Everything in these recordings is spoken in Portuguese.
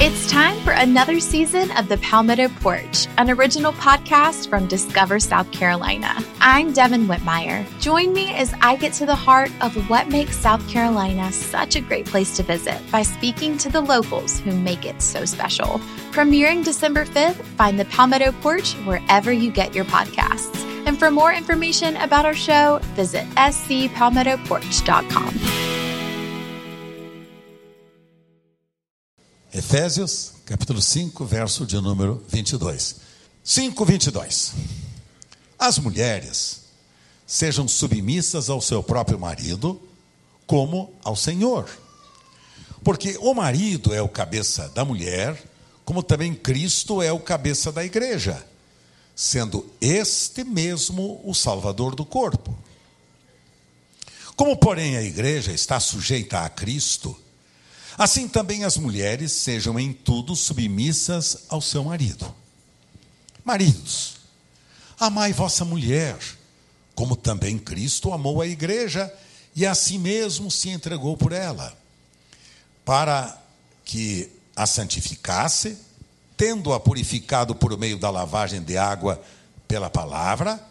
It's time for another season of The Palmetto Porch, an original podcast from Discover South Carolina. I'm Devin Whitmire. Join me as I get to the heart of what makes South Carolina such a great place to visit by speaking to the locals who make it so special. Premiering December 5th, find The Palmetto Porch wherever you get your podcasts. And for more information about our show, visit scpalmettoporch.com. Efésios, capítulo 5, verso de número 22. 5, 22. As mulheres sejam submissas ao seu próprio marido, como ao Senhor. Porque o marido é o cabeça da mulher, como também Cristo é o cabeça da igreja, sendo este mesmo o salvador do corpo. Como, porém, a igreja está sujeita a Cristo, Assim também as mulheres sejam em tudo submissas ao seu marido. Maridos, amai vossa mulher, como também Cristo amou a igreja e a si mesmo se entregou por ela, para que a santificasse, tendo-a purificado por meio da lavagem de água pela palavra,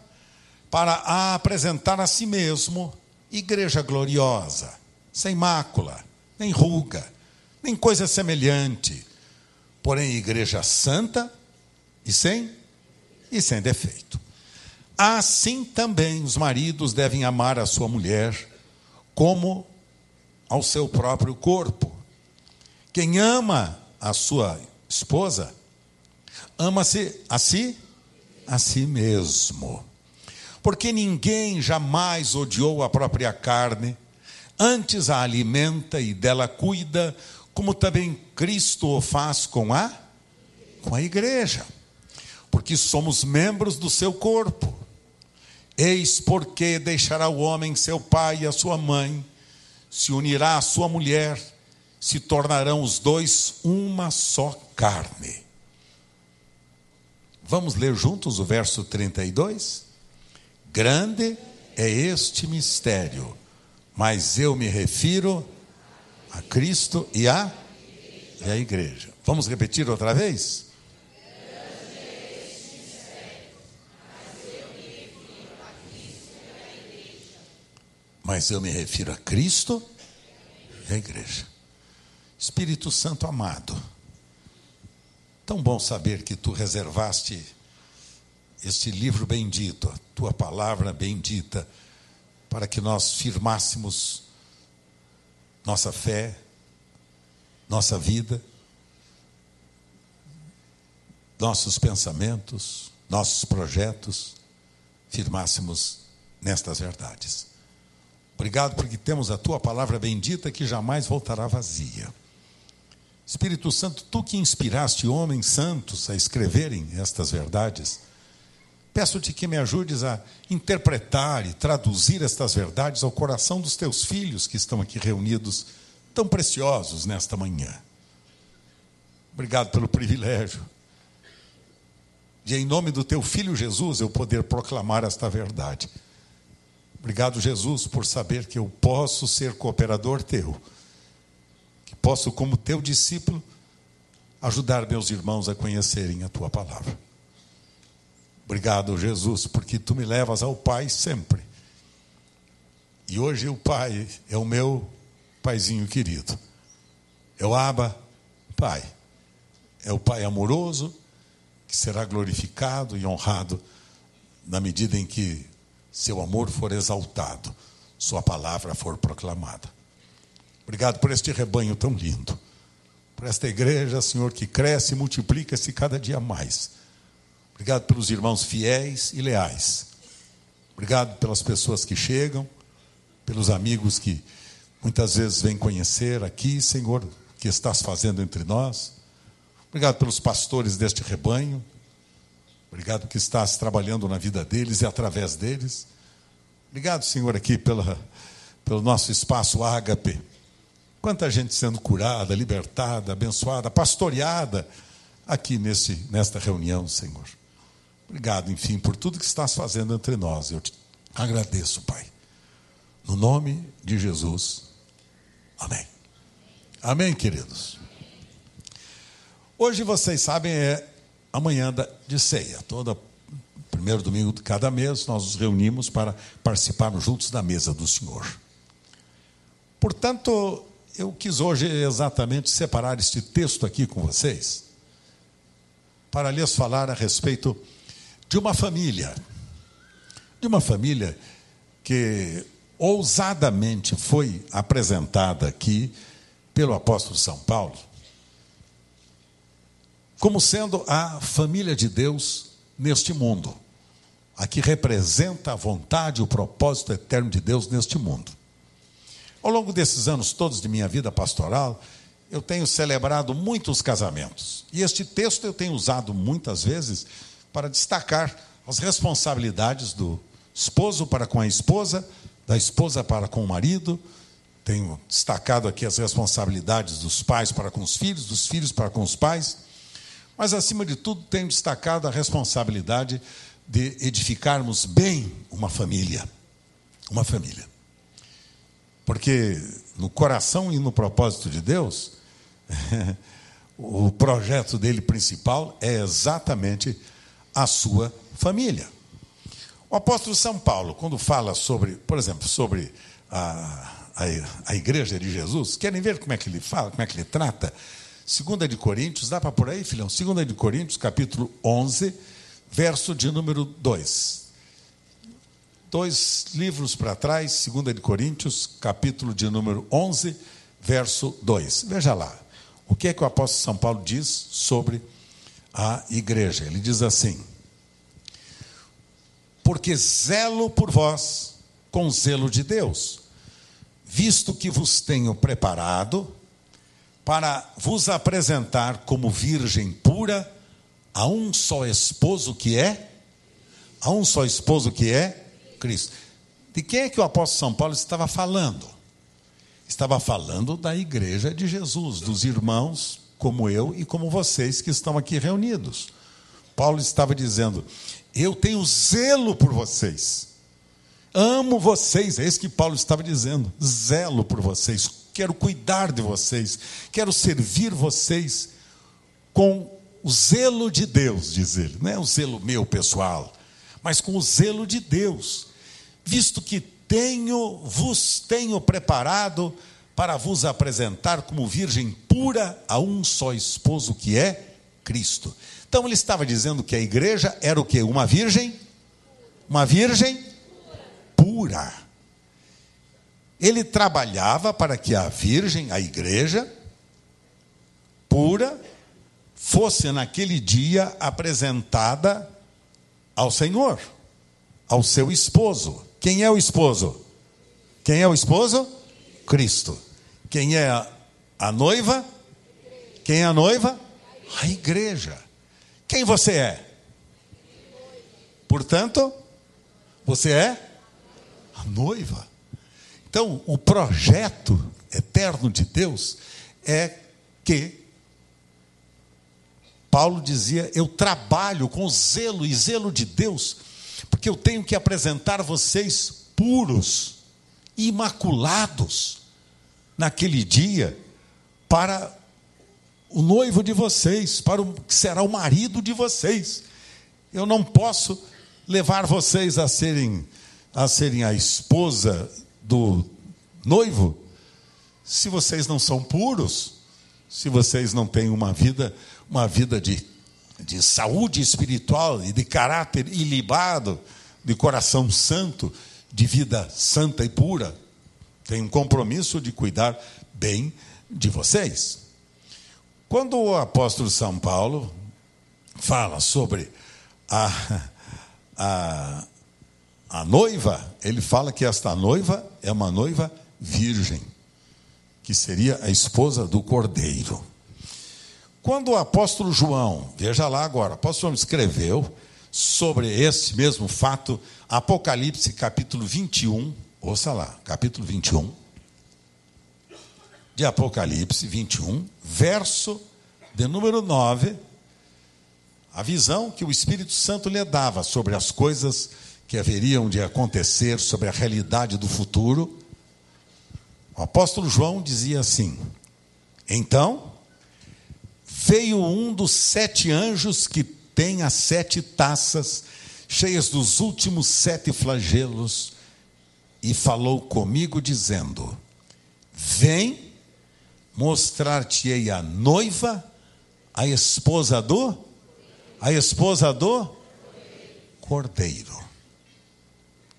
para a apresentar a si mesmo igreja gloriosa, sem mácula, nem ruga, nem coisa semelhante, porém igreja santa e sem e sem defeito. Assim também os maridos devem amar a sua mulher como ao seu próprio corpo. Quem ama a sua esposa, ama-se a si, a si mesmo. Porque ninguém jamais odiou a própria carne, antes a alimenta e dela cuida, como também Cristo o faz com a com a igreja, porque somos membros do seu corpo. Eis porque deixará o homem seu pai e a sua mãe, se unirá à sua mulher, se tornarão os dois uma só carne. Vamos ler juntos o verso 32? Grande é este mistério, mas eu me refiro a Cristo e a, e a igreja. Vamos repetir outra vez? Mas eu me refiro a Cristo e a igreja. Espírito Santo amado, tão bom saber que tu reservaste este livro bendito, a tua palavra bendita, para que nós firmássemos nossa fé, nossa vida, nossos pensamentos, nossos projetos, firmássemos nestas verdades. Obrigado porque temos a tua palavra bendita que jamais voltará vazia. Espírito Santo, tu que inspiraste homens santos a escreverem estas verdades, Peço-te que me ajudes a interpretar e traduzir estas verdades ao coração dos teus filhos que estão aqui reunidos, tão preciosos nesta manhã. Obrigado pelo privilégio de, em nome do teu filho Jesus, eu poder proclamar esta verdade. Obrigado, Jesus, por saber que eu posso ser cooperador teu, que posso, como teu discípulo, ajudar meus irmãos a conhecerem a tua palavra. Obrigado, Jesus, porque tu me levas ao Pai sempre. E hoje o Pai é o meu paizinho querido. É o Abba, Pai. É o Pai amoroso que será glorificado e honrado na medida em que seu amor for exaltado, sua palavra for proclamada. Obrigado por este rebanho tão lindo, por esta igreja, Senhor, que cresce e multiplica-se cada dia mais Obrigado pelos irmãos fiéis e leais. Obrigado pelas pessoas que chegam, pelos amigos que muitas vezes vêm conhecer aqui, Senhor, que estás fazendo entre nós. Obrigado pelos pastores deste rebanho. Obrigado que estás trabalhando na vida deles e através deles. Obrigado, Senhor, aqui pela, pelo nosso espaço ágape. Quanta gente sendo curada, libertada, abençoada, pastoreada aqui nesse, nesta reunião, Senhor. Obrigado, enfim, por tudo que estás fazendo entre nós. Eu te agradeço, Pai. No nome de Jesus. Amém. Amém, queridos. Hoje, vocês sabem, é a manhã de ceia. Todo primeiro domingo de cada mês, nós nos reunimos para participarmos juntos da mesa do Senhor. Portanto, eu quis hoje exatamente separar este texto aqui com vocês, para lhes falar a respeito de uma família, de uma família que ousadamente foi apresentada aqui pelo apóstolo São Paulo como sendo a família de Deus neste mundo, a que representa a vontade e o propósito eterno de Deus neste mundo. Ao longo desses anos todos de minha vida pastoral, eu tenho celebrado muitos casamentos. E este texto eu tenho usado muitas vezes para destacar as responsabilidades do esposo para com a esposa, da esposa para com o marido. Tenho destacado aqui as responsabilidades dos pais para com os filhos, dos filhos para com os pais. Mas, acima de tudo, tenho destacado a responsabilidade de edificarmos bem uma família. Uma família. Porque no coração e no propósito de Deus, o projeto dele principal é exatamente a sua família. O apóstolo São Paulo, quando fala sobre, por exemplo, sobre a, a, a igreja de Jesus, querem ver como é que ele fala, como é que ele trata? Segunda de Coríntios, dá para por aí, filhão? Segunda de Coríntios, capítulo 11, verso de número 2. Dois livros para trás, Segunda de Coríntios, capítulo de número 11, verso 2. Veja lá. O que é que o apóstolo São Paulo diz sobre a igreja? Ele diz assim: Porque zelo por vós com zelo de Deus, visto que vos tenho preparado para vos apresentar como virgem pura a um só esposo que é a um só esposo que é Cristo. De quem é que o apóstolo São Paulo estava falando? Estava falando da igreja de Jesus, dos irmãos como eu e como vocês que estão aqui reunidos. Paulo estava dizendo: Eu tenho zelo por vocês. Amo vocês, é isso que Paulo estava dizendo. Zelo por vocês, quero cuidar de vocês, quero servir vocês com o zelo de Deus, diz ele. Não é o zelo meu pessoal, mas com o zelo de Deus, visto que tenho, vos tenho preparado para vos apresentar como virgem pura a um só esposo que é Cristo. Então ele estava dizendo que a igreja era o que? Uma virgem? Uma virgem pura ele trabalhava para que a virgem, a igreja, pura, fosse naquele dia apresentada ao Senhor, ao seu esposo. Quem é o esposo? Quem é o esposo? Cristo. Quem é a, noiva? Quem é a noiva? A igreja. Quem você é? Portanto, você é a noiva. Então, o projeto eterno de Deus é que Paulo dizia: Eu trabalho com zelo e zelo de Deus, porque eu tenho que apresentar vocês puros, imaculados, naquele dia, para o noivo de vocês, para o que será o marido de vocês. Eu não posso levar vocês a serem a serem a esposa do noivo, se vocês não são puros, se vocês não têm uma vida, uma vida de, de saúde espiritual e de caráter ilibado, de coração santo, de vida santa e pura, tem um compromisso de cuidar bem de vocês. Quando o apóstolo São Paulo fala sobre a, a, a noiva, ele fala que esta noiva é uma noiva virgem, que seria a esposa do cordeiro. Quando o apóstolo João, veja lá agora, o apóstolo João escreveu sobre esse mesmo fato, Apocalipse capítulo 21, ouça lá, capítulo 21, de Apocalipse 21, verso de número 9, a visão que o Espírito Santo lhe dava sobre as coisas que haveriam de acontecer, sobre a realidade do futuro, o apóstolo João dizia assim: Então veio um dos sete anjos que tem as sete taças, cheias dos últimos sete flagelos, e falou comigo, dizendo: Vem, mostrar-te-ei a noiva, a esposa do, a esposa do cordeiro.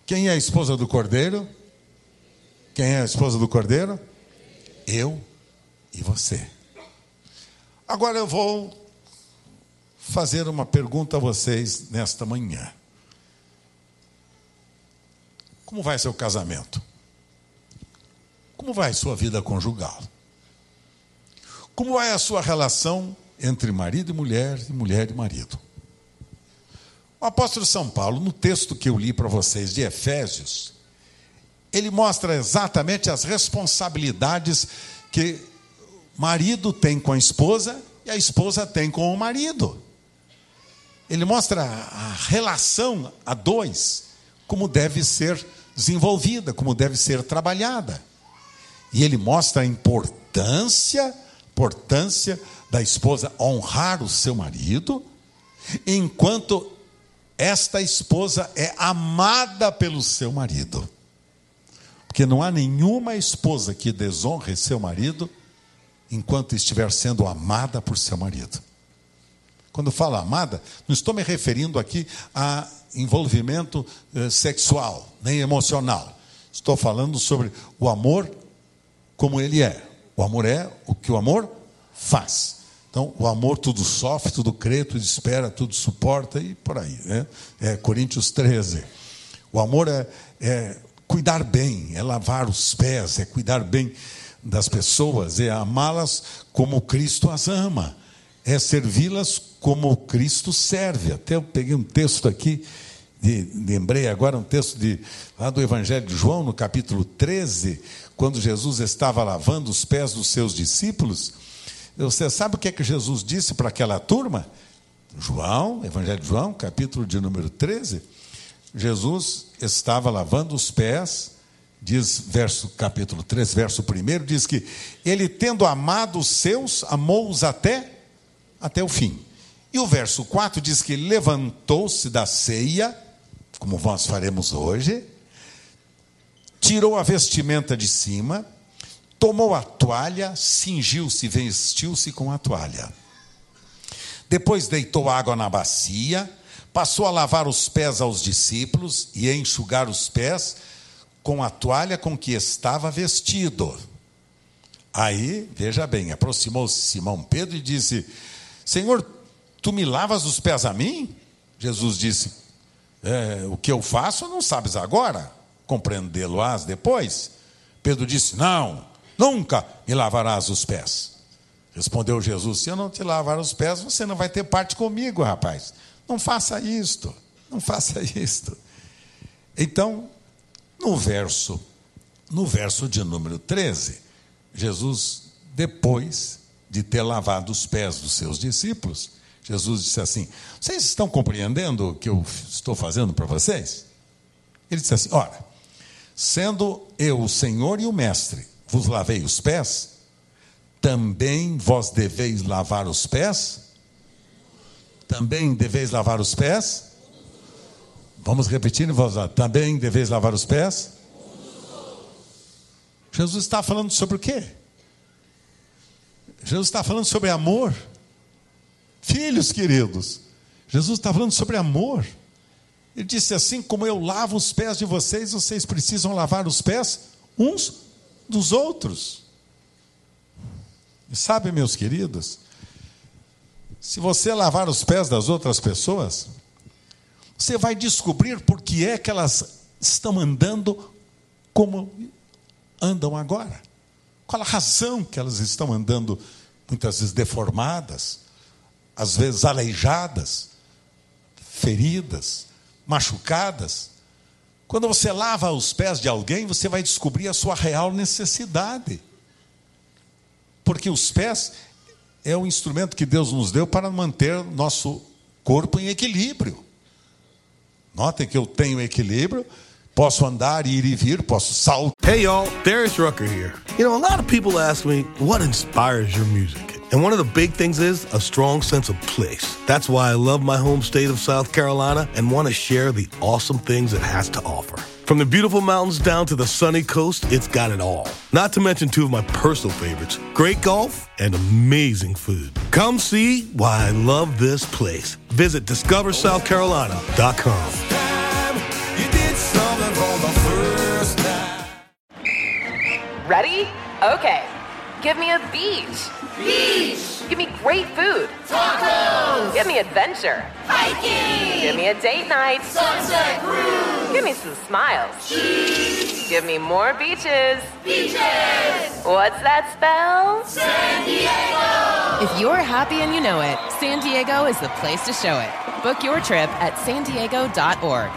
Quem é a esposa do cordeiro? Quem é a esposa do cordeiro? Eu e você. Agora eu vou fazer uma pergunta a vocês nesta manhã. Como vai seu casamento? Como vai sua vida conjugal? Como vai a sua relação entre marido e mulher e mulher e marido? O apóstolo São Paulo, no texto que eu li para vocês de Efésios, ele mostra exatamente as responsabilidades que marido tem com a esposa e a esposa tem com o marido. Ele mostra a relação a dois, como deve ser desenvolvida, como deve ser trabalhada. E ele mostra a importância, importância da esposa honrar o seu marido, enquanto esta esposa é amada pelo seu marido. Porque não há nenhuma esposa que desonre seu marido enquanto estiver sendo amada por seu marido. Quando falo amada, não estou me referindo aqui a envolvimento eh, sexual, nem emocional. Estou falando sobre o amor como ele é. O amor é o que o amor faz. Então, o amor tudo sofre, tudo crê, tudo espera, tudo suporta e por aí. Né? É Coríntios 13. O amor é, é cuidar bem, é lavar os pés, é cuidar bem das pessoas, é amá-las como Cristo as ama, é servi-las como Cristo serve. Até eu peguei um texto aqui, de, lembrei agora um texto de, lá do Evangelho de João, no capítulo 13, quando Jesus estava lavando os pés dos seus discípulos. Você sabe o que é que Jesus disse para aquela turma? João, Evangelho de João, capítulo de número 13. Jesus estava lavando os pés, diz verso capítulo 3, verso 1, diz que ele tendo amado os seus, amou-os até até o fim. E o verso 4 diz que levantou-se da ceia, como nós faremos hoje, tirou a vestimenta de cima, tomou a toalha, cingiu-se, vestiu-se com a toalha. Depois deitou água na bacia, passou a lavar os pés aos discípulos e a enxugar os pés com a toalha com que estava vestido. Aí, veja bem, aproximou-se Simão Pedro e disse: Senhor, tu me lavas os pés a mim? Jesus disse: é, O que eu faço não sabes agora, compreendê-lo-ás depois. Pedro disse: Não, nunca me lavarás os pés. Respondeu Jesus: Se eu não te lavar os pés, você não vai ter parte comigo, rapaz. Não faça isto, não faça isto. Então, no verso, no verso de número 13, Jesus, depois de ter lavado os pés dos seus discípulos, Jesus disse assim: Vocês estão compreendendo o que eu estou fazendo para vocês? Ele disse assim: Ora, sendo eu o Senhor e o Mestre, vos lavei os pés, também vós deveis lavar os pés? Também deveis lavar os pés? Vamos repetir em voz alta. Também deveis lavar os pés? Jesus está falando sobre o quê? Jesus está falando sobre amor. Filhos queridos, Jesus está falando sobre amor. Ele disse assim: como eu lavo os pés de vocês, vocês precisam lavar os pés uns dos outros. E sabe, meus queridos, se você lavar os pés das outras pessoas, você vai descobrir por que é que elas estão andando como andam agora. Qual a razão que elas estão andando muitas vezes deformadas, às vezes aleijadas, feridas, machucadas. Quando você lava os pés de alguém, você vai descobrir a sua real necessidade. Porque os pés é o instrumento que Deus nos deu para manter nosso corpo em equilíbrio. Notem que eu tenho equilíbrio, posso andar, ir e vir, posso saltar. Hey y'all, Darius Rucker here. You know, a lot of people ask me, what inspires your music? And one of the big things is a strong sense of place. That's why I love my home state of South Carolina and want to share the awesome things it has to offer. From the beautiful mountains down to the sunny coast, it's got it all. Not to mention two of my personal favorites great golf and amazing food. Come see why I love this place. Visit discoversouthcarolina.com. Ready? Okay. Give me a beach. Beach. Give me great food. Tacos. Give me adventure. Hiking. Give me a date night. Sunset cruise. Give me some smiles. Cheese. Give me more beaches. Beaches. What's that spell? San Diego. If you're happy and you know it, San Diego is the place to show it. Book your trip at san diego.org.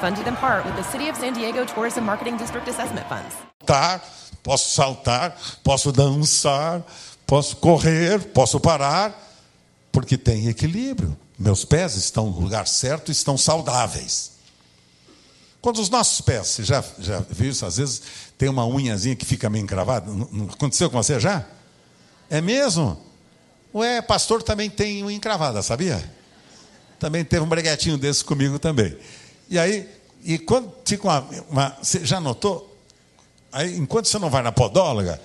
Funded in part with the City of San Diego Tourism Marketing District Assessment Funds. Tá, posso saltar, posso dançar, posso correr, posso parar, porque tem equilíbrio. Meus pés estão no lugar certo, estão saudáveis. Quando os nossos pés, você já, já viu isso? Às vezes tem uma unhazinha que fica meio encravada. Não aconteceu com você já? É mesmo? Ué, pastor também tem unha encravada, sabia? Também teve um breguetinho desse comigo também. E aí, e quando fica uma, uma você já notou? Aí, enquanto você não vai na podóloga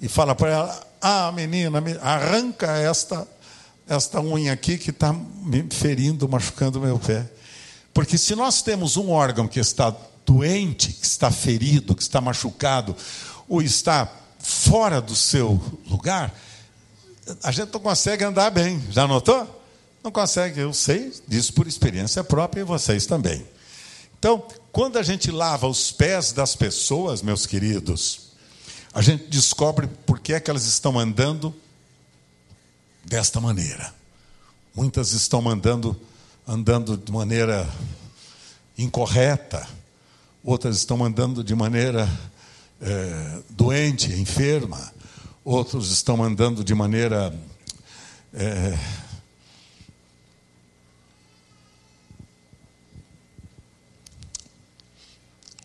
e fala para ela, ah, menina, me- arranca esta, esta unha aqui que está me ferindo, machucando meu pé. Porque se nós temos um órgão que está doente, que está ferido, que está machucado, ou está fora do seu lugar, a gente não consegue andar bem. Já notou? Não consegue, eu sei disso por experiência própria e vocês também. Então, quando a gente lava os pés das pessoas, meus queridos, a gente descobre por que é que elas estão andando desta maneira. Muitas estão andando, andando de maneira incorreta, outras estão andando de maneira eh, doente, enferma, outros estão andando de maneira eh,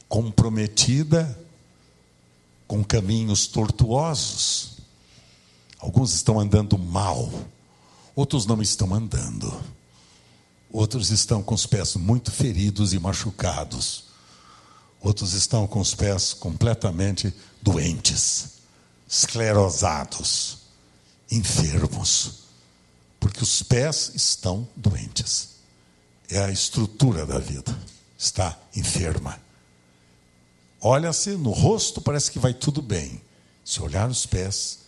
comprometida com caminhos tortuosos. Alguns estão andando mal, outros não estão andando. Outros estão com os pés muito feridos e machucados. Outros estão com os pés completamente doentes, esclerosados, enfermos. Porque os pés estão doentes. É a estrutura da vida. Está enferma. Olha-se no rosto, parece que vai tudo bem. Se olhar os pés.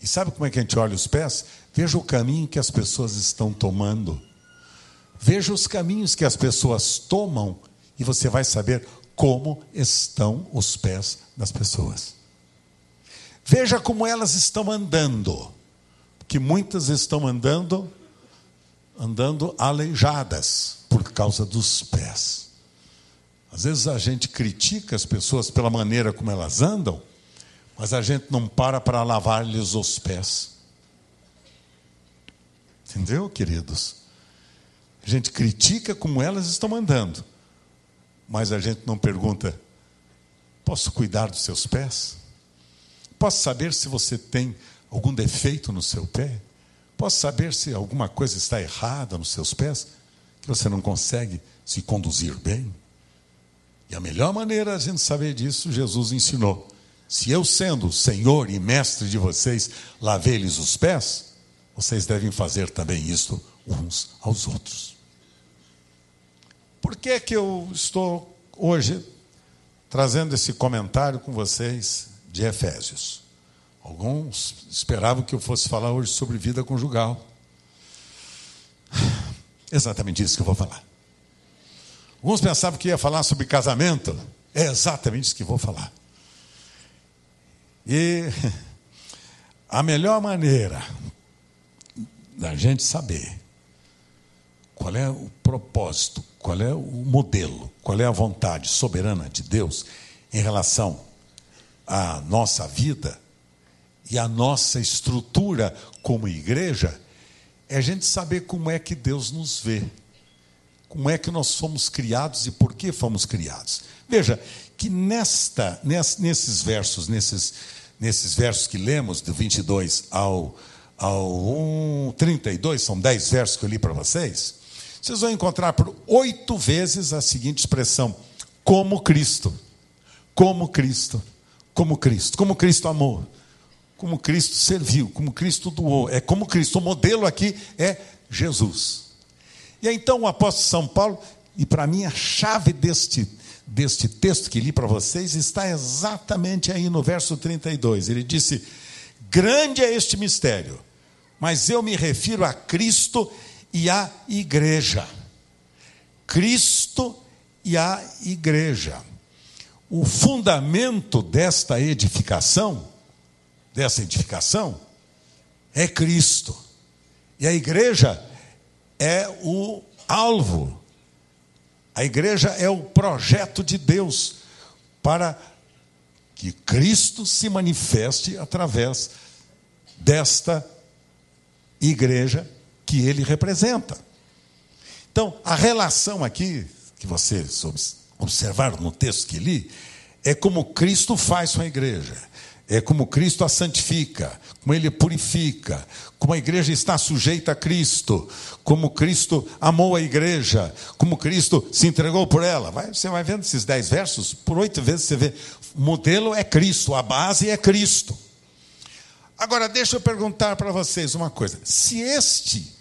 E sabe como é que a gente olha os pés? Veja o caminho que as pessoas estão tomando. Veja os caminhos que as pessoas tomam e você vai saber como estão os pés das pessoas. Veja como elas estão andando. Que muitas estão andando andando aleijadas por causa dos pés. Às vezes a gente critica as pessoas pela maneira como elas andam, mas a gente não para para lavar-lhes os pés. Entendeu, queridos? A gente critica como elas estão andando, mas a gente não pergunta: posso cuidar dos seus pés? Posso saber se você tem algum defeito no seu pé? Posso saber se alguma coisa está errada nos seus pés? Que você não consegue se conduzir bem? E a melhor maneira a gente saber disso, Jesus ensinou. Se eu, sendo Senhor e Mestre de vocês, lavei-lhes os pés, vocês devem fazer também isso uns aos outros. Por que, que eu estou hoje trazendo esse comentário com vocês de Efésios? Alguns esperavam que eu fosse falar hoje sobre vida conjugal. Exatamente isso que eu vou falar. Alguns pensavam que ia falar sobre casamento. É exatamente isso que vou falar. E a melhor maneira da gente saber qual é o propósito, qual é o modelo, qual é a vontade soberana de Deus em relação à nossa vida e à nossa estrutura como igreja, é a gente saber como é que Deus nos vê como é que nós fomos criados e por que fomos criados. Veja que nesta, nesses versos, nesses, nesses versos que lemos, do 22 ao, ao 32, são 10 versos que eu li para vocês, vocês vão encontrar por oito vezes a seguinte expressão: como Cristo. Como Cristo. Como Cristo. Como Cristo amou. Como Cristo serviu. Como Cristo doou. É como Cristo. O modelo aqui é Jesus. E então o apóstolo São Paulo, e para mim a chave deste, deste texto que li para vocês está exatamente aí no verso 32. Ele disse: Grande é este mistério, mas eu me refiro a Cristo e à igreja. Cristo e a igreja. O fundamento desta edificação, dessa edificação, é Cristo. E a igreja é o alvo. A igreja é o projeto de Deus para que Cristo se manifeste através desta igreja que ele representa. Então, a relação aqui, que vocês observaram no texto que li, é como Cristo faz com a igreja, é como Cristo a santifica, como ele purifica, como a igreja está sujeita a Cristo, como Cristo amou a igreja, como Cristo se entregou por ela. Vai, você vai vendo esses dez versos, por oito vezes você vê, o modelo é Cristo, a base é Cristo. Agora, deixa eu perguntar para vocês uma coisa: se este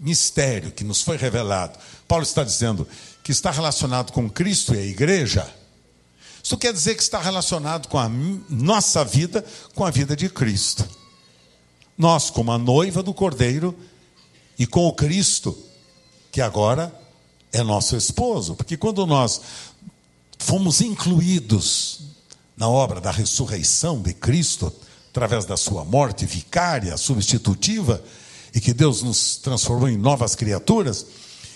mistério que nos foi revelado, Paulo está dizendo que está relacionado com Cristo e a igreja, isso quer dizer que está relacionado com a nossa vida, com a vida de Cristo. Nós, como a noiva do Cordeiro, e com o Cristo, que agora é nosso esposo. Porque quando nós fomos incluídos na obra da ressurreição de Cristo, através da sua morte vicária, substitutiva, e que Deus nos transformou em novas criaturas,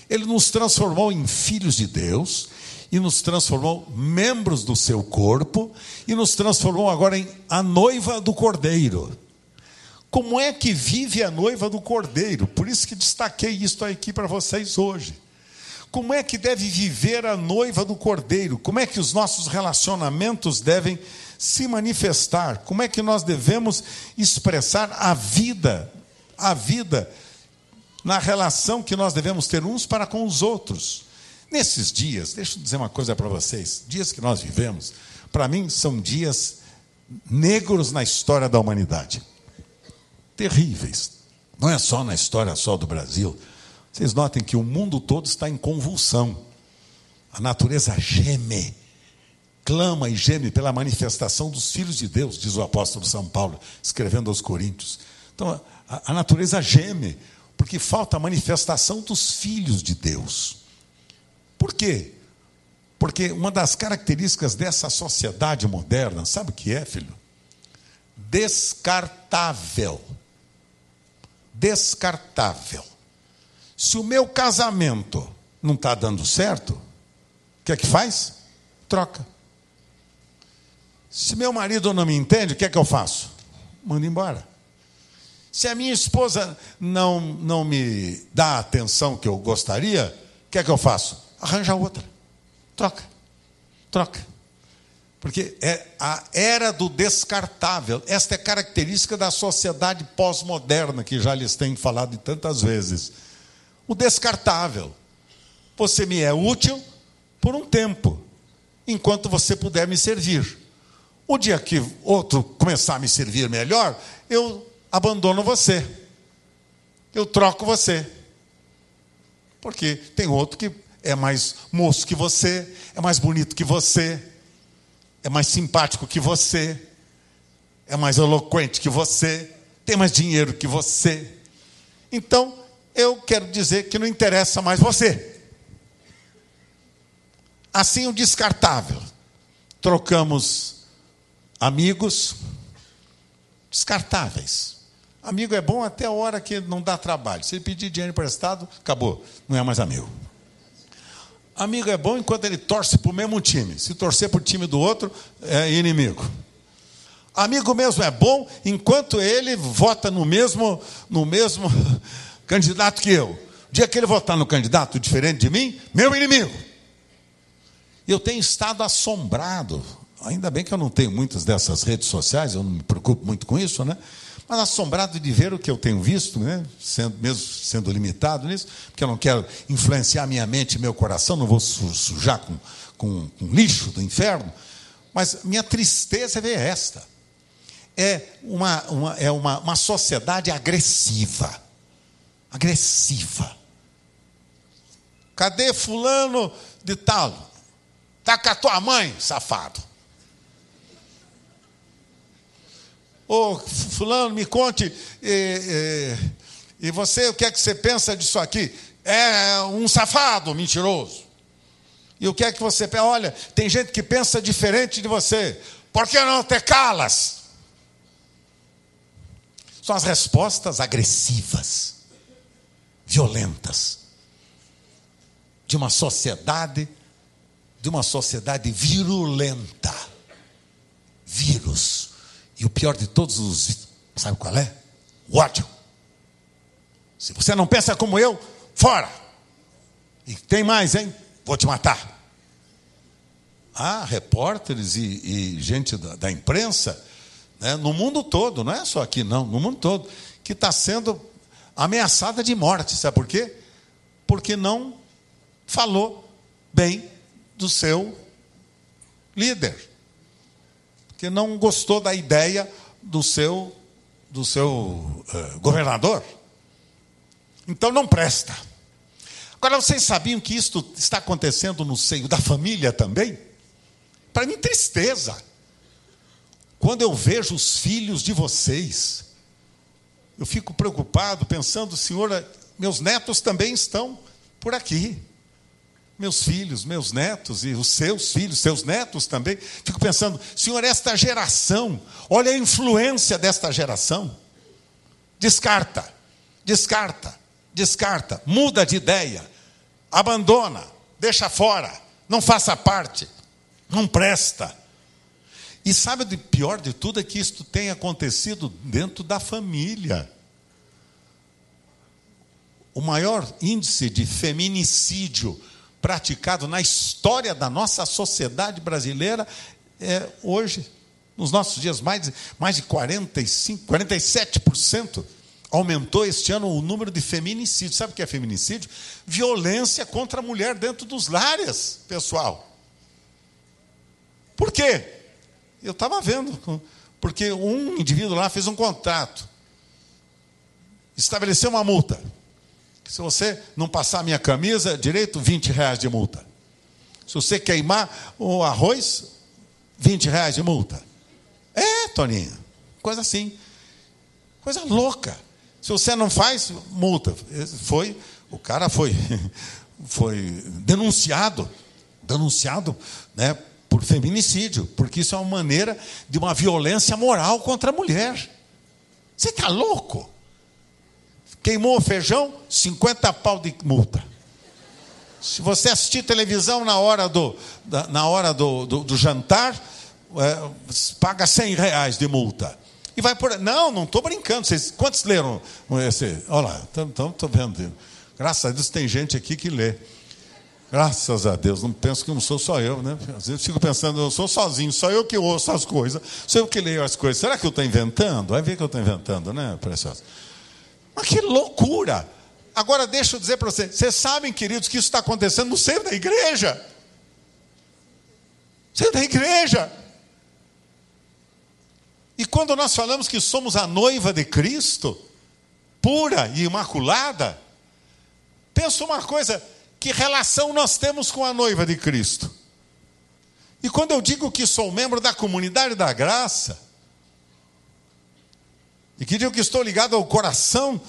Ele nos transformou em filhos de Deus e nos transformou membros do seu corpo e nos transformou agora em a noiva do Cordeiro. Como é que vive a noiva do Cordeiro? Por isso que destaquei isso aqui para vocês hoje. Como é que deve viver a noiva do Cordeiro? Como é que os nossos relacionamentos devem se manifestar? Como é que nós devemos expressar a vida, a vida na relação que nós devemos ter uns para com os outros? Nesses dias, deixa eu dizer uma coisa para vocês: dias que nós vivemos, para mim são dias negros na história da humanidade. Terríveis. Não é só na história só do Brasil. Vocês notem que o mundo todo está em convulsão. A natureza geme, clama e geme pela manifestação dos filhos de Deus, diz o apóstolo São Paulo, escrevendo aos Coríntios. Então, a, a natureza geme, porque falta a manifestação dos filhos de Deus. Por quê? Porque uma das características dessa sociedade moderna, sabe o que é, filho? Descartável. Descartável. Se o meu casamento não está dando certo, o que é que faz? Troca. Se meu marido não me entende, o que é que eu faço? Mando embora. Se a minha esposa não, não me dá a atenção que eu gostaria, o que é que eu faço? Arranja outra. Troca. Troca. Porque é a era do descartável. Esta é característica da sociedade pós-moderna, que já lhes tenho falado tantas vezes. O descartável. Você me é útil por um tempo, enquanto você puder me servir. O dia que outro começar a me servir melhor, eu abandono você. Eu troco você. Porque tem outro que é mais moço que você, é mais bonito que você, é mais simpático que você, é mais eloquente que você, tem mais dinheiro que você. Então, eu quero dizer que não interessa mais você. Assim, o descartável. Trocamos amigos descartáveis. Amigo é bom até a hora que não dá trabalho. Se ele pedir dinheiro emprestado, acabou, não é mais amigo. Amigo é bom enquanto ele torce para o mesmo time. Se torcer para o time do outro, é inimigo. Amigo mesmo é bom enquanto ele vota no mesmo, no mesmo candidato que eu. O dia que ele votar no candidato diferente de mim, meu inimigo. Eu tenho estado assombrado. Ainda bem que eu não tenho muitas dessas redes sociais, eu não me preocupo muito com isso, né? Mas assombrado de ver o que eu tenho visto, né? sendo, mesmo sendo limitado nisso, porque eu não quero influenciar minha mente e meu coração, não vou sujar com, com, com lixo do inferno, mas minha tristeza é ver esta. É uma, uma, é uma, uma sociedade agressiva. Agressiva. Cadê fulano de tal? Está com a tua mãe, safado. Ô, oh, fulano, me conte, e, e, e você, o que é que você pensa disso aqui? É um safado, mentiroso. E o que é que você pensa? Olha, tem gente que pensa diferente de você. Por que não te calas? São as respostas agressivas, violentas, de uma sociedade, de uma sociedade virulenta. Vírus e o pior de todos os, sabe qual é? O ódio. Se você não pensa como eu, fora. E tem mais, hein? Vou te matar. Há repórteres e, e gente da, da imprensa, né, no mundo todo, não é só aqui, não, no mundo todo, que está sendo ameaçada de morte. Sabe por quê? Porque não falou bem do seu líder que não gostou da ideia do seu, do seu uh, governador. Então não presta. Agora, vocês sabiam que isto está acontecendo no seio da família também? Para mim, tristeza. Quando eu vejo os filhos de vocês, eu fico preocupado, pensando, Senhor, meus netos também estão por aqui meus filhos, meus netos e os seus filhos, seus netos também. Fico pensando, Senhor, esta geração, olha a influência desta geração. Descarta, descarta, descarta, muda de ideia, abandona, deixa fora, não faça parte, não presta. E sabe o pior de tudo é que isto tem acontecido dentro da família. O maior índice de feminicídio praticado na história da nossa sociedade brasileira, é, hoje, nos nossos dias, mais, mais de 45, 47% aumentou este ano o número de feminicídios. Sabe o que é feminicídio? Violência contra a mulher dentro dos lares, pessoal. Por quê? Eu estava vendo, porque um indivíduo lá fez um contrato, estabeleceu uma multa. Se você não passar minha camisa direito, 20 reais de multa. Se você queimar o arroz, 20 reais de multa. É, Toninho, coisa assim. Coisa louca. Se você não faz, multa. Foi, o cara foi, foi denunciado, denunciado, né, por feminicídio, porque isso é uma maneira de uma violência moral contra a mulher. Você está louco? Queimou o feijão, 50 pau de multa. Se você assistir televisão na hora do, na hora do, do, do jantar, é, paga 100 reais de multa. E vai por. Não, não estou brincando. Vocês, quantos leram esse? Olha lá, estou vendo. Graças a Deus tem gente aqui que lê. Graças a Deus, não penso que não sou só eu, né? Às vezes fico pensando, eu sou sozinho, só eu que ouço as coisas, sou eu que leio as coisas. Será que eu estou inventando? Vai ver que eu estou inventando, né, preciosa? Mas que loucura! Agora deixa eu dizer para vocês: vocês sabem, queridos, que isso está acontecendo no seio da igreja. Seio da igreja. E quando nós falamos que somos a noiva de Cristo, pura e imaculada, pensa uma coisa: que relação nós temos com a noiva de Cristo? E quando eu digo que sou membro da comunidade da graça, e que digo que estou ligado ao coração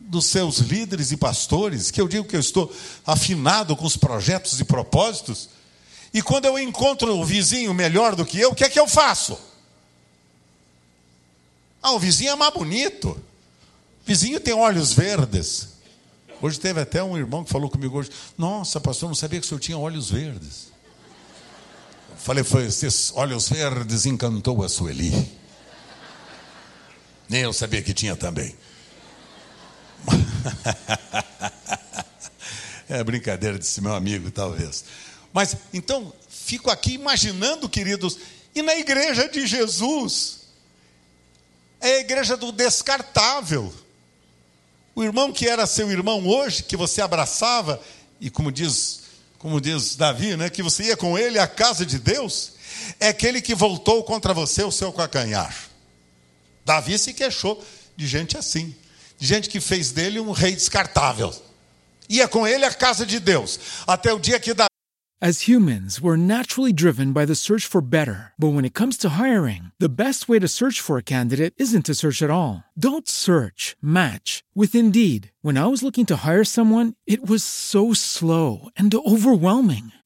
dos seus líderes e pastores, que eu digo que eu estou afinado com os projetos e propósitos, e quando eu encontro o vizinho melhor do que eu, o que é que eu faço? Ah, o vizinho é mais bonito. O vizinho tem olhos verdes. Hoje teve até um irmão que falou comigo hoje: Nossa, pastor, não sabia que o senhor tinha olhos verdes. Eu falei, foi esses olhos verdes encantou a Sueli. Nem eu sabia que tinha também. é brincadeira desse meu amigo, talvez. Mas então, fico aqui imaginando, queridos, e na igreja de Jesus, É a igreja do descartável. O irmão que era seu irmão hoje, que você abraçava, e como diz, como diz Davi, né, que você ia com ele à casa de Deus, é aquele que voltou contra você o seu calcanhar. Davi se queixou de gente assim, de gente que fez dele um rei descartável. Ia com ele à casa de Deus, até o dia que Davi As humans, we're naturally driven by the search for better. But when it comes to hiring, the best way to search for a candidate isn't to search at all. Don't search, match with Indeed. When I was looking to hire someone, it was so slow and overwhelming.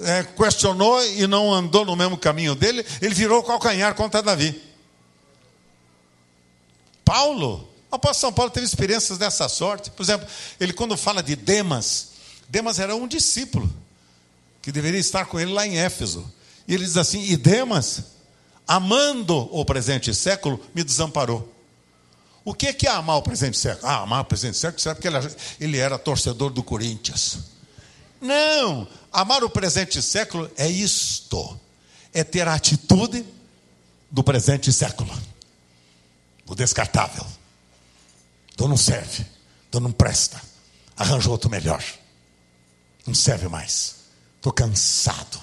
É, questionou e não andou no mesmo caminho dele, ele virou calcanhar contra Davi. Paulo, o apóstolo São Paulo teve experiências dessa sorte. Por exemplo, ele quando fala de Demas, Demas era um discípulo que deveria estar com ele lá em Éfeso. E ele diz assim: E Demas, amando o presente século, me desamparou. O que é, que é amar o presente século? Ah, amar o presente século, será porque ele era torcedor do Corinthians. Não, amar o presente século é isto: é ter a atitude do presente século, do descartável, do não serve, do não presta, arranjou outro melhor, não serve mais, estou cansado,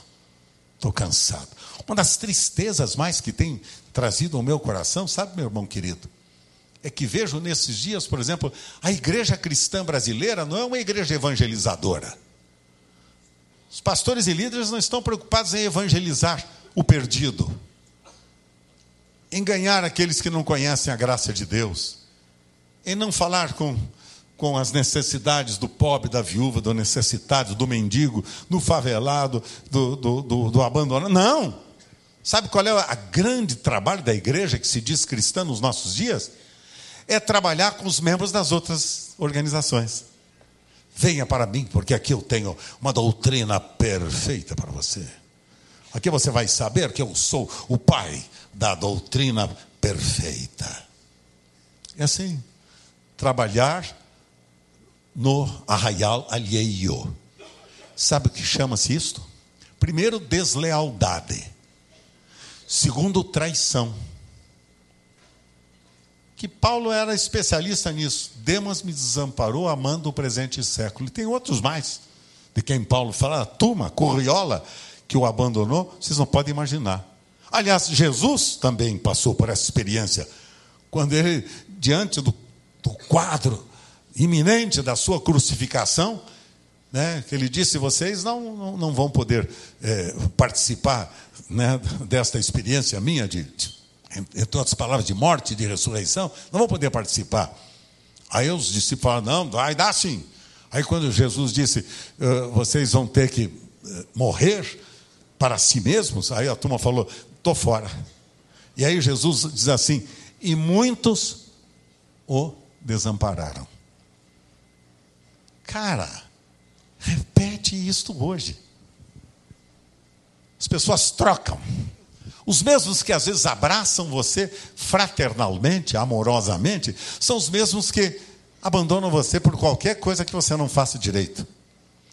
estou cansado. Uma das tristezas mais que tem trazido ao meu coração, sabe, meu irmão querido? É que vejo nesses dias, por exemplo, a igreja cristã brasileira não é uma igreja evangelizadora. Os pastores e líderes não estão preocupados em evangelizar o perdido, em ganhar aqueles que não conhecem a graça de Deus, em não falar com, com as necessidades do pobre, da viúva, do necessitado, do mendigo, do favelado, do, do, do, do abandonado. Não! Sabe qual é o grande trabalho da igreja que se diz cristã nos nossos dias? É trabalhar com os membros das outras organizações. Venha para mim, porque aqui eu tenho uma doutrina perfeita para você. Aqui você vai saber que eu sou o pai da doutrina perfeita. É assim, trabalhar no arraial alheio. Sabe o que chama-se isto? Primeiro, deslealdade. Segundo, traição. Que Paulo era especialista nisso. Demas me desamparou amando o presente século. E tem outros mais, de quem Paulo fala, a turma, Corriola, que o abandonou, vocês não podem imaginar. Aliás, Jesus também passou por essa experiência. Quando ele, diante do, do quadro iminente da sua crucificação, né, que ele disse: vocês não, não, não vão poder é, participar né, desta experiência minha, de, de, entre outras palavras, de morte de ressurreição, não vão poder participar. Aí os discípulos falaram: não, vai dar sim. Aí quando Jesus disse: vocês vão ter que morrer para si mesmos, aí a turma falou: estou fora. E aí Jesus diz assim: e muitos o desampararam. Cara, repete isto hoje. As pessoas trocam. Os mesmos que às vezes abraçam você fraternalmente, amorosamente, são os mesmos que abandonam você por qualquer coisa que você não faça direito.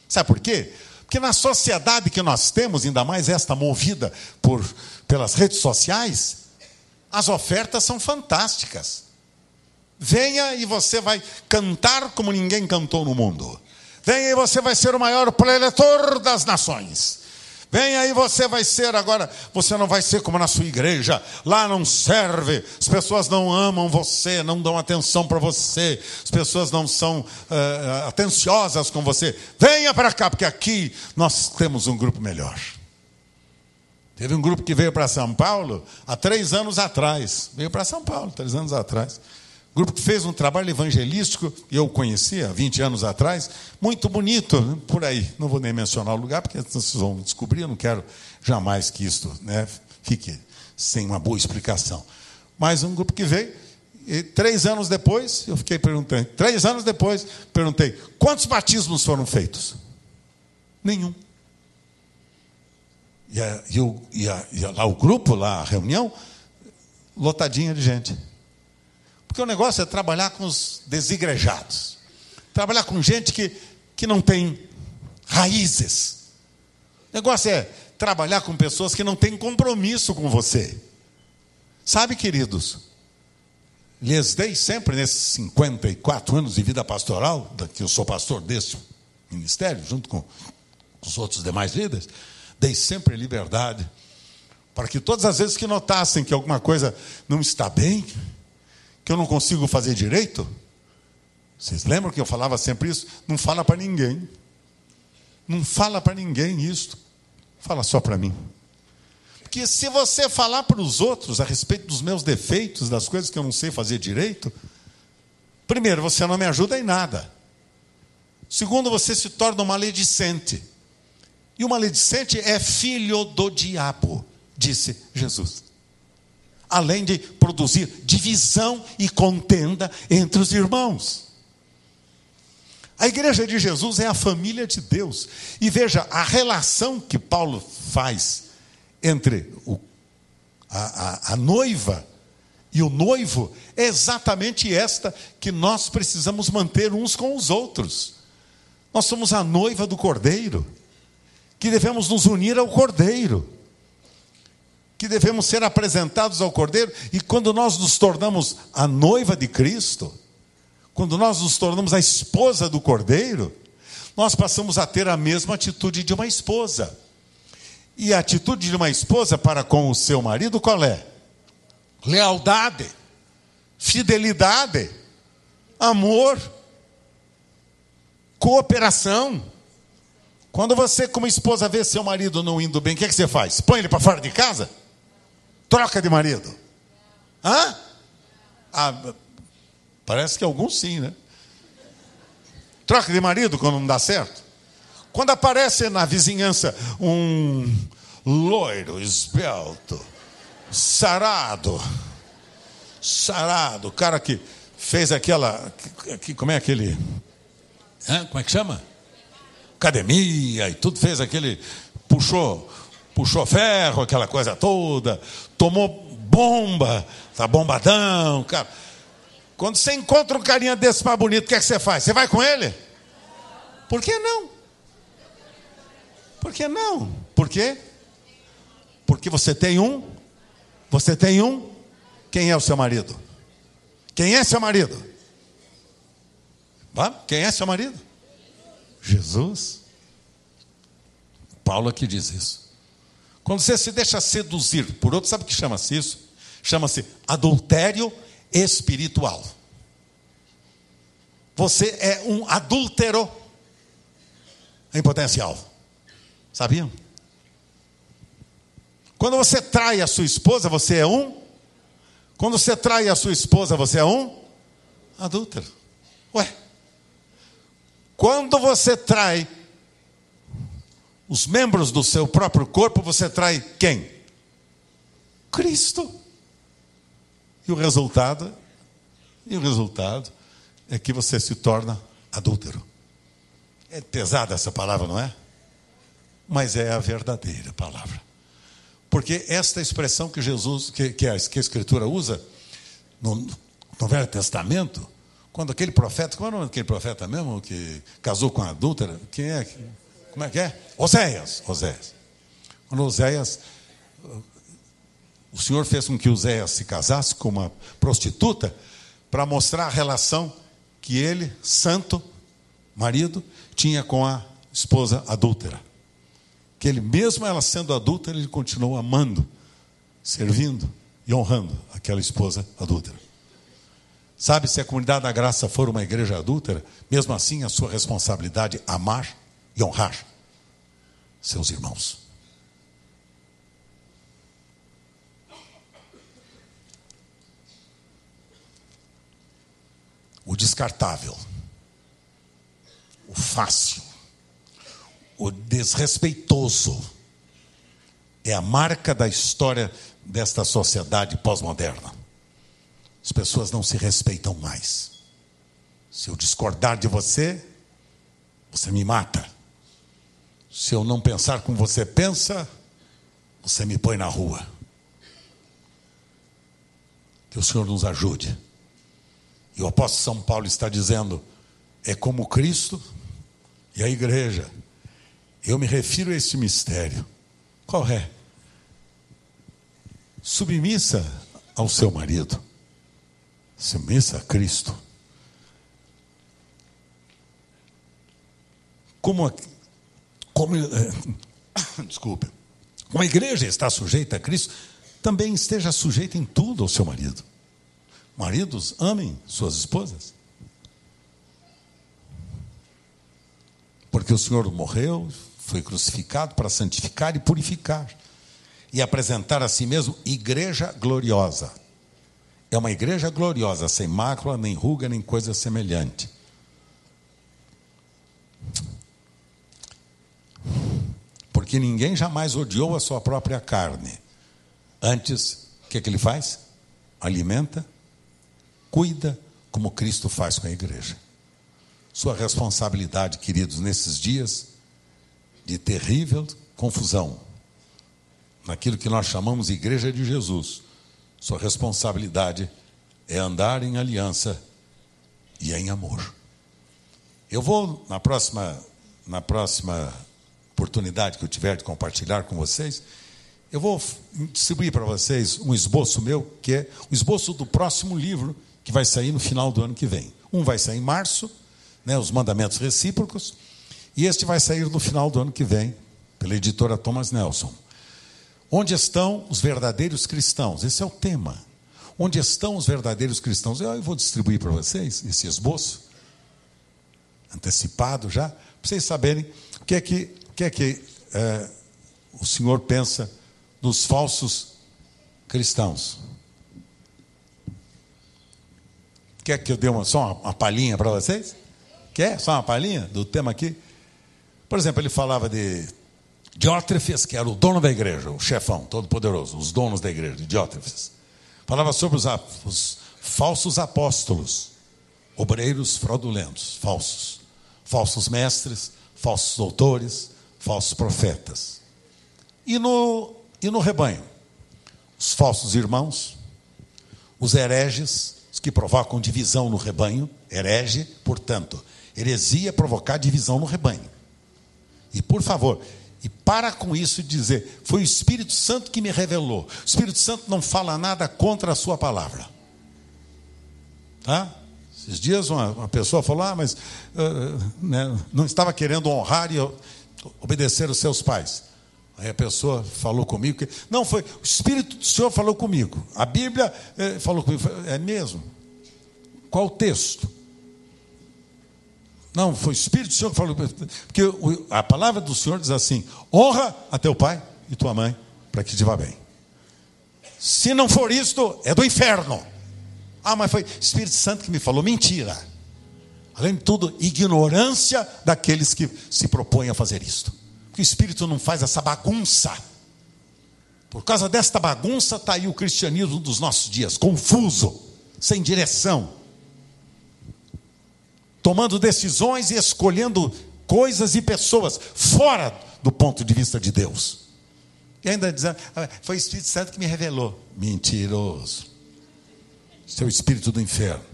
Sabe por quê? Porque na sociedade que nós temos, ainda mais esta movida por, pelas redes sociais, As ofertas são fantásticas. Venha e você vai cantar como ninguém cantou no mundo. Venha e você vai ser o maior preletor das nações. Venha aí, você vai ser agora. Você não vai ser como na sua igreja. Lá não serve. As pessoas não amam você, não dão atenção para você. As pessoas não são uh, atenciosas com você. Venha para cá, porque aqui nós temos um grupo melhor. Teve um grupo que veio para São Paulo há três anos atrás. Veio para São Paulo, três anos atrás. Grupo que fez um trabalho evangelístico, e eu conhecia 20 anos atrás, muito bonito, né, por aí. Não vou nem mencionar o lugar, porque vocês vão descobrir, eu não quero jamais que isto né, fique sem uma boa explicação. Mas um grupo que veio, e três anos depois, eu fiquei perguntando, três anos depois, perguntei, quantos batismos foram feitos? Nenhum. E, a, e, o, e, a, e lá o grupo, lá a reunião, lotadinha de gente. Porque o negócio é trabalhar com os desigrejados. Trabalhar com gente que, que não tem raízes. O negócio é trabalhar com pessoas que não têm compromisso com você. Sabe, queridos, lhes dei sempre nesses 54 anos de vida pastoral, que eu sou pastor desse ministério, junto com os outros demais líderes, dei sempre liberdade para que todas as vezes que notassem que alguma coisa não está bem, que eu não consigo fazer direito? Vocês lembram que eu falava sempre isso? Não fala para ninguém. Não fala para ninguém isso. Fala só para mim. Porque se você falar para os outros a respeito dos meus defeitos, das coisas que eu não sei fazer direito, primeiro, você não me ajuda em nada. Segundo, você se torna uma maledicente. E o maledicente é filho do diabo, disse Jesus além de produzir divisão e contenda entre os irmãos. A igreja de Jesus é a família de Deus. E veja a relação que Paulo faz entre o, a, a, a noiva e o noivo é exatamente esta que nós precisamos manter uns com os outros. Nós somos a noiva do cordeiro, que devemos nos unir ao cordeiro que devemos ser apresentados ao Cordeiro, e quando nós nos tornamos a noiva de Cristo, quando nós nos tornamos a esposa do Cordeiro, nós passamos a ter a mesma atitude de uma esposa. E a atitude de uma esposa para com o seu marido qual é? Lealdade, fidelidade, amor, cooperação. Quando você, como esposa, vê seu marido não indo bem, o que, é que você faz? Põe ele para fora de casa? Troca de marido. Hã? Ah, parece que alguns sim, né? Troca de marido quando não dá certo. Quando aparece na vizinhança um loiro, esbelto, sarado, sarado, cara que fez aquela. Que, como é aquele. Hã? Como é que chama? Academia e tudo, fez aquele. Puxou puxou ferro, aquela coisa toda, tomou bomba, tá bombadão, cara. Quando você encontra um carinha desse mais bonito, o que é que você faz? Você vai com ele? Por que não? Por que não? Por quê? Porque você tem um, você tem um, quem é o seu marido? Quem é seu marido? Quem é seu marido? Jesus. Paulo aqui diz isso. Quando você se deixa seduzir por outro, sabe o que chama-se isso? Chama-se adultério espiritual. Você é um adúltero em potencial. Sabiam? Quando você trai a sua esposa, você é um. Quando você trai a sua esposa, você é um adúltero. Ué. Quando você trai os membros do seu próprio corpo, você trai quem? Cristo. E o resultado, e o resultado é que você se torna adúltero. É pesada essa palavra, não é? Mas é a verdadeira palavra. Porque esta expressão que Jesus, que, que, a, que a Escritura usa no, no Velho Testamento, quando aquele profeta, qual é o nome daquele profeta mesmo que casou com a adúltera? Quem é? Como é que é? Oséias. Oséias. Quando Oséias O Senhor fez com que Uséias se casasse com uma prostituta para mostrar a relação que ele, santo marido, tinha com a esposa adúltera. Que ele, mesmo ela sendo adúltera, ele continuou amando, servindo e honrando aquela esposa adúltera. Sabe, se a comunidade da graça for uma igreja adúltera, mesmo assim a sua responsabilidade é amar e honrar seus irmãos. O descartável, o fácil, o desrespeitoso é a marca da história desta sociedade pós-moderna. As pessoas não se respeitam mais. Se eu discordar de você, você me mata. Se eu não pensar como você pensa, você me põe na rua. Que o Senhor nos ajude. E o apóstolo São Paulo está dizendo: é como Cristo e a igreja. Eu me refiro a esse mistério. Qual é? Submissa ao seu marido, submissa a Cristo. Como, a, como é, desculpe, como a igreja está sujeita a Cristo, também esteja sujeita em tudo ao seu marido. Maridos, amem suas esposas. Porque o Senhor morreu, foi crucificado para santificar e purificar e apresentar a si mesmo igreja gloriosa. É uma igreja gloriosa, sem mácula, nem ruga, nem coisa semelhante. Porque ninguém jamais odiou a sua própria carne. Antes, o que, é que ele faz? Alimenta, cuida, como Cristo faz com a igreja. Sua responsabilidade, queridos, nesses dias de terrível confusão, naquilo que nós chamamos Igreja de Jesus, sua responsabilidade é andar em aliança e em amor. Eu vou, na próxima, na próxima oportunidade que eu tiver de compartilhar com vocês, eu vou distribuir para vocês um esboço meu, que é o esboço do próximo livro, que vai sair no final do ano que vem. Um vai sair em março, né, os mandamentos recíprocos, e este vai sair no final do ano que vem, pela editora Thomas Nelson. Onde estão os verdadeiros cristãos? Esse é o tema. Onde estão os verdadeiros cristãos? Eu vou distribuir para vocês esse esboço, antecipado já, para vocês saberem o que é que, que, é que é, o Senhor pensa dos falsos cristãos. Quer que eu dê uma, só uma, uma palhinha para vocês? Quer? Só uma palhinha do tema aqui? Por exemplo, ele falava de Diótrefes, que era o dono da igreja, o chefão, todo-poderoso, os donos da igreja, Diótrefes. Falava sobre os, os falsos apóstolos, obreiros fraudulentos, falsos, falsos mestres, falsos doutores, falsos profetas. E no, e no rebanho? Os falsos irmãos, os hereges, os que provocam divisão no rebanho, herege, portanto, heresia provocar divisão no rebanho. E por favor, e para com isso dizer, foi o Espírito Santo que me revelou. O Espírito Santo não fala nada contra a sua palavra. Tá? Esses dias uma, uma pessoa falou, ah, mas uh, né, não estava querendo honrar e obedecer os seus pais. Aí a pessoa falou comigo que, não, foi o Espírito do Senhor falou comigo. A Bíblia eh, falou comigo. É mesmo? Qual o texto? Não, foi o Espírito do Senhor que falou. Porque a palavra do Senhor diz assim: honra a teu pai e tua mãe, para que te vá bem. Se não for isto, é do inferno. Ah, mas foi o Espírito Santo que me falou. Mentira. Além de tudo, ignorância daqueles que se propõem a fazer isto. Porque o Espírito não faz essa bagunça. Por causa desta bagunça está aí o cristianismo dos nossos dias, confuso, sem direção tomando decisões e escolhendo coisas e pessoas fora do ponto de vista de Deus. E ainda dizendo, ah, foi o Espírito Santo que me revelou. Mentiroso. Seu é espírito do inferno.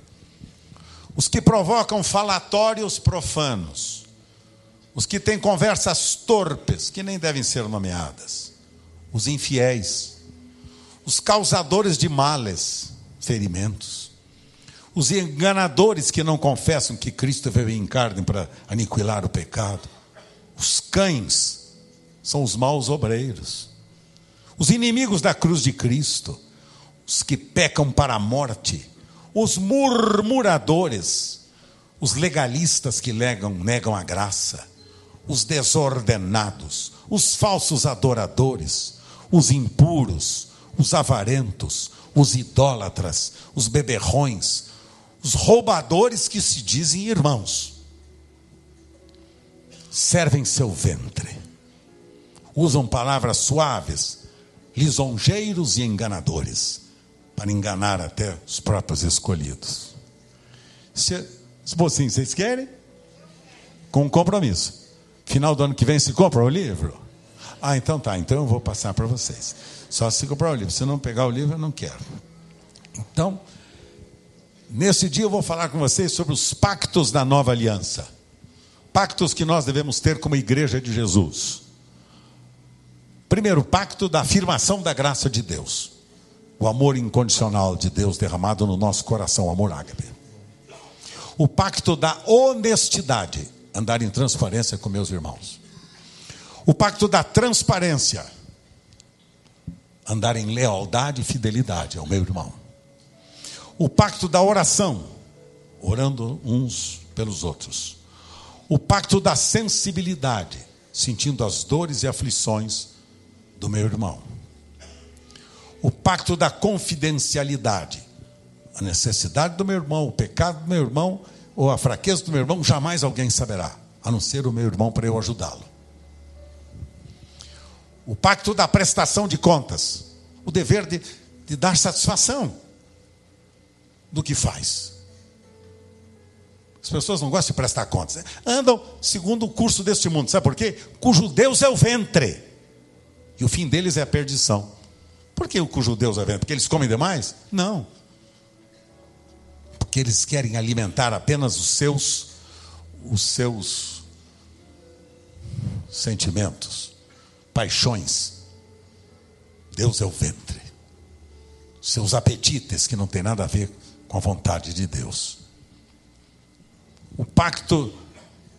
Os que provocam falatórios profanos. Os que têm conversas torpes, que nem devem ser nomeadas. Os infiéis. os causadores de males, ferimentos, os enganadores que não confessam que Cristo veio em carne para aniquilar o pecado, os cães são os maus obreiros, os inimigos da cruz de Cristo, os que pecam para a morte, os murmuradores, os legalistas que negam, negam a graça, os desordenados, os falsos adoradores, os impuros, os avarentos, os idólatras, os beberrões, os roubadores que se dizem irmãos, servem seu ventre, usam palavras suaves, lisonjeiros e enganadores, para enganar até os próprios escolhidos. Se, se assim, vocês querem? Com compromisso. Final do ano que vem se compra o livro? Ah, então tá, então eu vou passar para vocês. Só se comprar o livro. Se não pegar o livro, eu não quero. Então, nesse dia eu vou falar com vocês sobre os pactos da nova aliança. Pactos que nós devemos ter como igreja de Jesus. Primeiro, pacto da afirmação da graça de Deus. O amor incondicional de Deus derramado no nosso coração, amor ágape. O pacto da honestidade, andar em transparência com meus irmãos. O pacto da transparência, andar em lealdade e fidelidade ao meu irmão. O pacto da oração, orando uns pelos outros. O pacto da sensibilidade, sentindo as dores e aflições do meu irmão. O pacto da confidencialidade, a necessidade do meu irmão, o pecado do meu irmão ou a fraqueza do meu irmão, jamais alguém saberá, a não ser o meu irmão para eu ajudá-lo o pacto da prestação de contas, o dever de, de dar satisfação do que faz. As pessoas não gostam de prestar contas. Né? Andam segundo o curso deste mundo. Sabe por quê? Cujo Deus é o ventre. E o fim deles é a perdição. Por que o cujo Deus é o ventre? Porque eles comem demais? Não. Porque eles querem alimentar apenas os seus os seus sentimentos paixões. Deus é o ventre. Seus apetites que não tem nada a ver com a vontade de Deus. O pacto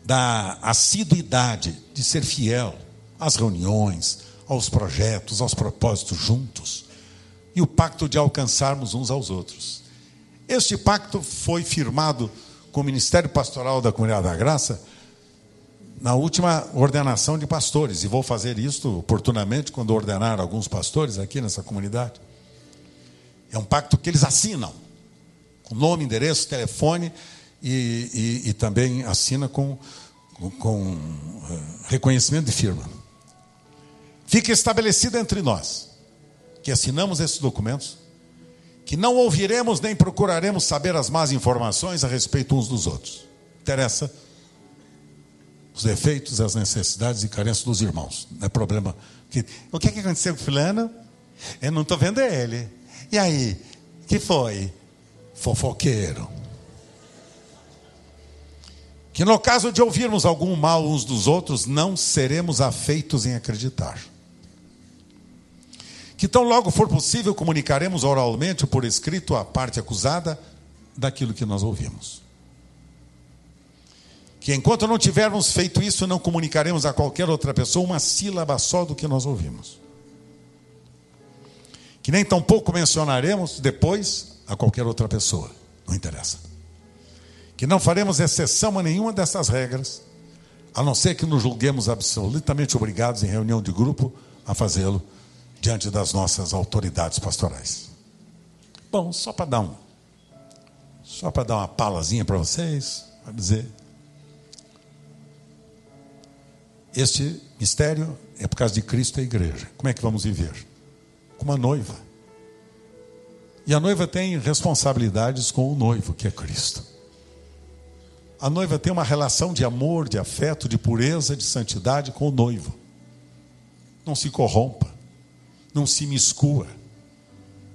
da assiduidade de ser fiel às reuniões, aos projetos, aos propósitos juntos. E o pacto de alcançarmos uns aos outros. Este pacto foi firmado com o Ministério Pastoral da Comunidade da Graça na última ordenação de pastores, e vou fazer isso oportunamente quando ordenar alguns pastores aqui nessa comunidade. É um pacto que eles assinam, com nome, endereço, telefone, e, e, e também assina com, com, com uh, reconhecimento de firma. Fica estabelecido entre nós que assinamos esses documentos, que não ouviremos nem procuraremos saber as más informações a respeito uns dos outros. Interessa os defeitos, as necessidades e carências dos irmãos. Não é problema. O que, é que aconteceu com fulano? Eu não estou vendo ele. E aí? que foi? Fofoqueiro. Que no caso de ouvirmos algum mal uns dos outros, não seremos afeitos em acreditar. Que tão logo for possível, comunicaremos oralmente ou por escrito à parte acusada daquilo que nós ouvimos que enquanto não tivermos feito isso, não comunicaremos a qualquer outra pessoa uma sílaba só do que nós ouvimos. Que nem tampouco mencionaremos depois a qualquer outra pessoa, não interessa. Que não faremos exceção a nenhuma dessas regras, a não ser que nos julguemos absolutamente obrigados em reunião de grupo a fazê-lo diante das nossas autoridades pastorais. Bom, só para dar um, só para dar uma palazinha para vocês, para dizer Este mistério é por causa de Cristo e a igreja. Como é que vamos viver? Como uma noiva. E a noiva tem responsabilidades com o noivo, que é Cristo. A noiva tem uma relação de amor, de afeto, de pureza, de santidade com o noivo. Não se corrompa, não se miscua,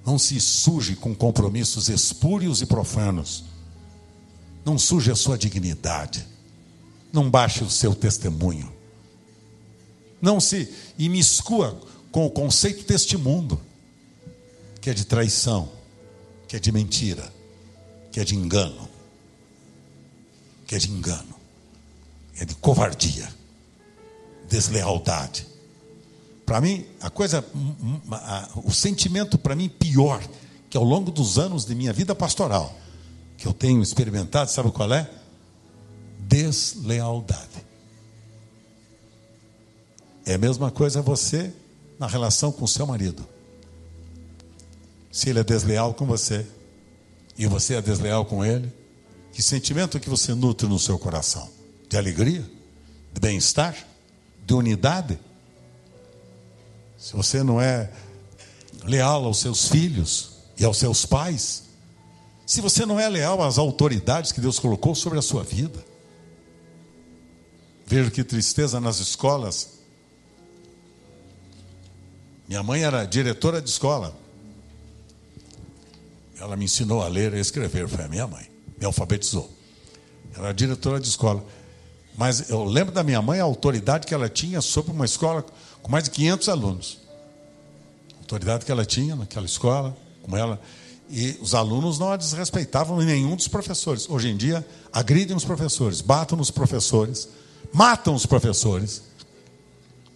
não se suje com compromissos espúrios e profanos. Não suje a sua dignidade, não baixe o seu testemunho não se imiscua com o conceito deste mundo. que é de traição, que é de mentira, que é de engano, que é de engano, é de covardia, deslealdade. Para mim, a coisa, o sentimento para mim pior, que ao longo dos anos de minha vida pastoral, que eu tenho experimentado, sabe qual é? Deslealdade. É a mesma coisa você na relação com seu marido. Se ele é desleal com você e você é desleal com ele, que sentimento que você nutre no seu coração? De alegria? De bem-estar? De unidade? Se você não é leal aos seus filhos e aos seus pais, se você não é leal às autoridades que Deus colocou sobre a sua vida, vejo que tristeza nas escolas. Minha mãe era diretora de escola. Ela me ensinou a ler e escrever, foi a minha mãe. Me alfabetizou. Ela era diretora de escola. Mas eu lembro da minha mãe a autoridade que ela tinha sobre uma escola com mais de 500 alunos. Autoridade que ela tinha naquela escola, com ela. E os alunos não a desrespeitavam nenhum dos professores. Hoje em dia, agridem os professores, batem nos professores, matam os professores.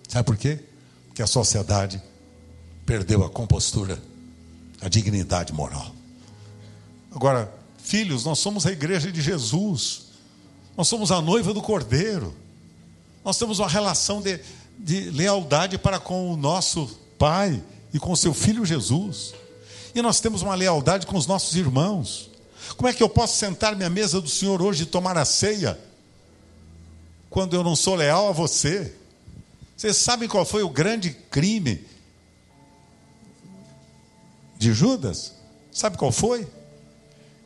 Sabe por quê? Porque a sociedade perdeu a compostura, a dignidade moral. Agora, filhos, nós somos a igreja de Jesus. Nós somos a noiva do Cordeiro. Nós temos uma relação de, de lealdade para com o nosso Pai e com seu Filho Jesus. E nós temos uma lealdade com os nossos irmãos. Como é que eu posso sentar-me à mesa do Senhor hoje e tomar a ceia quando eu não sou leal a você? Vocês sabem qual foi o grande crime de Judas? Sabe qual foi?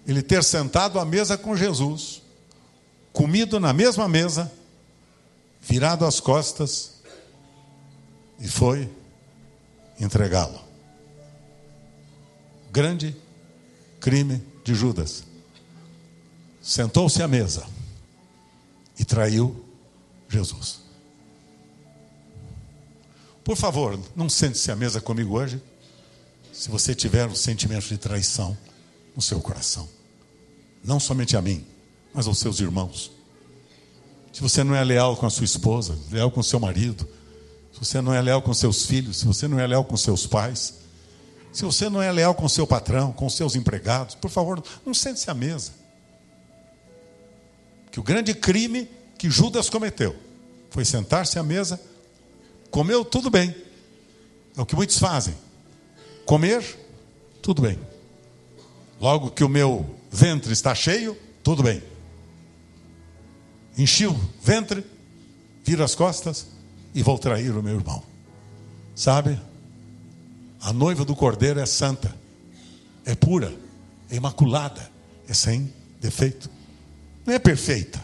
ele ter sentado à mesa com Jesus, comido na mesma mesa, virado as costas e foi entregá-lo. Grande crime de Judas. Sentou-se à mesa e traiu Jesus. Por favor, não sente-se à mesa comigo hoje, se você tiver um sentimento de traição no seu coração não somente a mim, mas aos seus irmãos. Se você não é leal com a sua esposa, leal com o seu marido, se você não é leal com seus filhos, se você não é leal com seus pais, se você não é leal com seu patrão, com seus empregados, por favor, não sente-se à mesa. Que o grande crime que Judas cometeu foi sentar-se à mesa, comeu tudo bem. É o que muitos fazem. Comer, tudo bem. Logo que o meu ventre está cheio, tudo bem. Enchi o ventre, viro as costas e vou trair o meu irmão. Sabe? A noiva do cordeiro é santa, é pura, é imaculada, é sem defeito. Não é perfeita.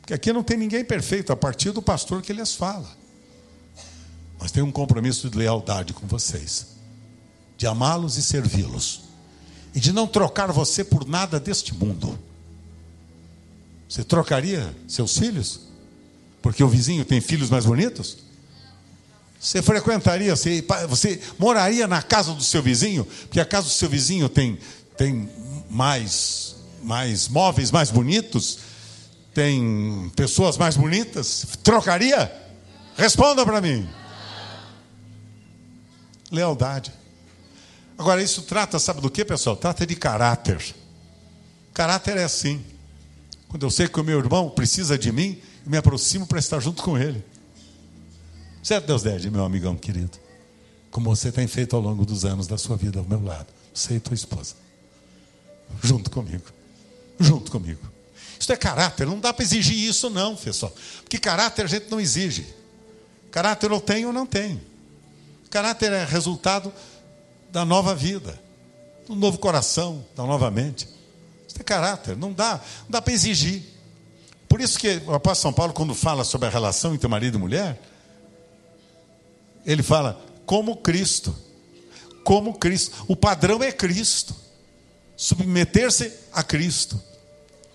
Porque aqui não tem ninguém perfeito, a partir do pastor que lhes fala. Mas tem um compromisso de lealdade com vocês, de amá-los e servi-los e de não trocar você por nada deste mundo. Você trocaria seus filhos? Porque o vizinho tem filhos mais bonitos? Você frequentaria, você, você moraria na casa do seu vizinho? Porque a casa do seu vizinho tem, tem mais, mais móveis mais bonitos? Tem pessoas mais bonitas? Trocaria? Responda para mim. Lealdade. Agora, isso trata, sabe do que, pessoal? Trata de caráter. Caráter é assim. Quando eu sei que o meu irmão precisa de mim, me aproximo para estar junto com ele. Certo, Deus dede, meu amigão querido? Como você tem feito ao longo dos anos da sua vida ao meu lado. Você e tua esposa. Junto comigo. Junto comigo. Isso é caráter, não dá para exigir isso, não, pessoal. Porque caráter a gente não exige. Caráter eu tenho ou não tenho. Caráter é resultado da nova vida, do novo coração, da nova mente. Isso é caráter, não dá, não dá para exigir. Por isso que o apóstolo São Paulo, quando fala sobre a relação entre marido e mulher, ele fala como Cristo. Como Cristo. O padrão é Cristo. Submeter-se a Cristo.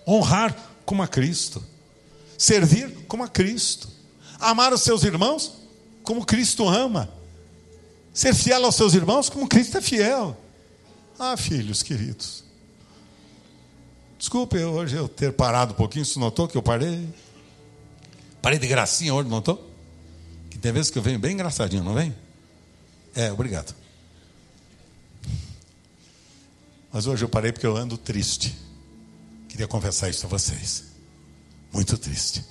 Honrar como a Cristo. Servir como a Cristo. Amar os seus irmãos como Cristo ama. Ser fiel aos seus irmãos como Cristo é fiel. Ah, filhos queridos. Desculpe hoje eu ter parado um pouquinho, você notou que eu parei? Parei de gracinha hoje, notou? Que tem vezes que eu venho bem engraçadinho, não vem? É, obrigado. Mas hoje eu parei porque eu ando triste. Queria confessar isso a vocês. Muito triste.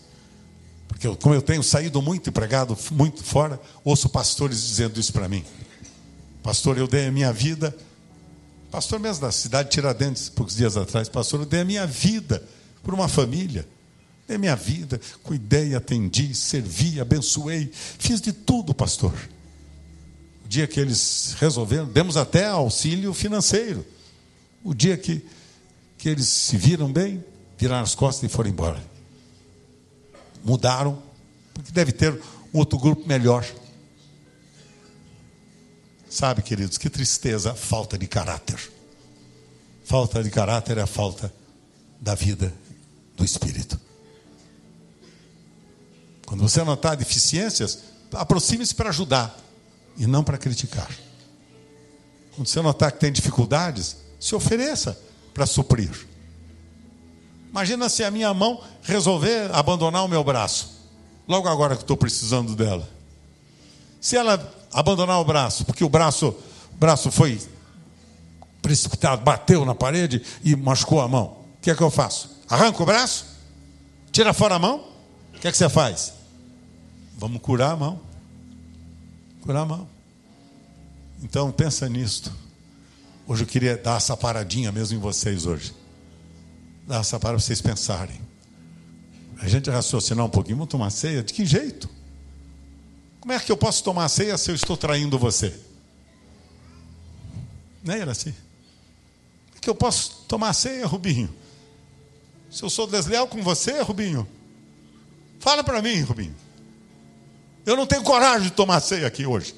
Porque eu, como eu tenho saído muito empregado, muito fora, ouço pastores dizendo isso para mim. Pastor, eu dei a minha vida. Pastor mesmo da cidade de Tiradentes, poucos dias atrás, pastor, eu dei a minha vida por uma família. Dei a minha vida, cuidei, atendi, servi, abençoei, fiz de tudo, pastor. O dia que eles resolveram, demos até auxílio financeiro. O dia que, que eles se viram bem, viraram as costas e foram embora. Mudaram, porque deve ter um outro grupo melhor. Sabe, queridos, que tristeza falta de caráter. Falta de caráter é a falta da vida do Espírito. Quando você notar deficiências, aproxime-se para ajudar e não para criticar. Quando você notar que tem dificuldades, se ofereça para suprir. Imagina se a minha mão resolver abandonar o meu braço, logo agora que estou precisando dela. Se ela abandonar o braço, porque o braço, braço foi precipitado, bateu na parede e machucou a mão, o que é que eu faço? Arranca o braço? Tira fora a mão? O que é que você faz? Vamos curar a mão. Curar a mão. Então pensa nisto. Hoje eu queria dar essa paradinha mesmo em vocês hoje. Dar essa parada para vocês pensarem. A gente raciocinar um pouquinho, vamos tomar ceia? De que jeito? Como é que eu posso tomar ceia se eu estou traindo você? Não era assim? Como é que eu posso tomar ceia, Rubinho? Se eu sou desleal com você, Rubinho? Fala para mim, Rubinho. Eu não tenho coragem de tomar ceia aqui hoje.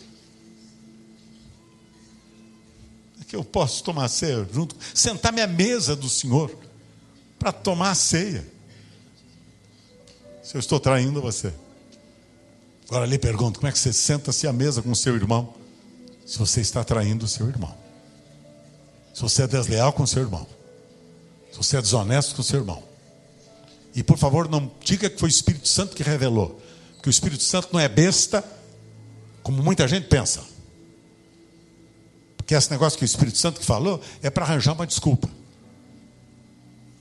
É que eu posso tomar ceia junto, sentar-me à mesa do Senhor para tomar ceia. Se eu estou traindo você. Agora lhe pergunto: como é que você senta-se à mesa com o seu irmão se você está traindo o seu irmão? Se você é desleal com o seu irmão? Se você é desonesto com o seu irmão? E por favor, não diga que foi o Espírito Santo que revelou. Porque o Espírito Santo não é besta, como muita gente pensa. Porque esse negócio que o Espírito Santo que falou é para arranjar uma desculpa.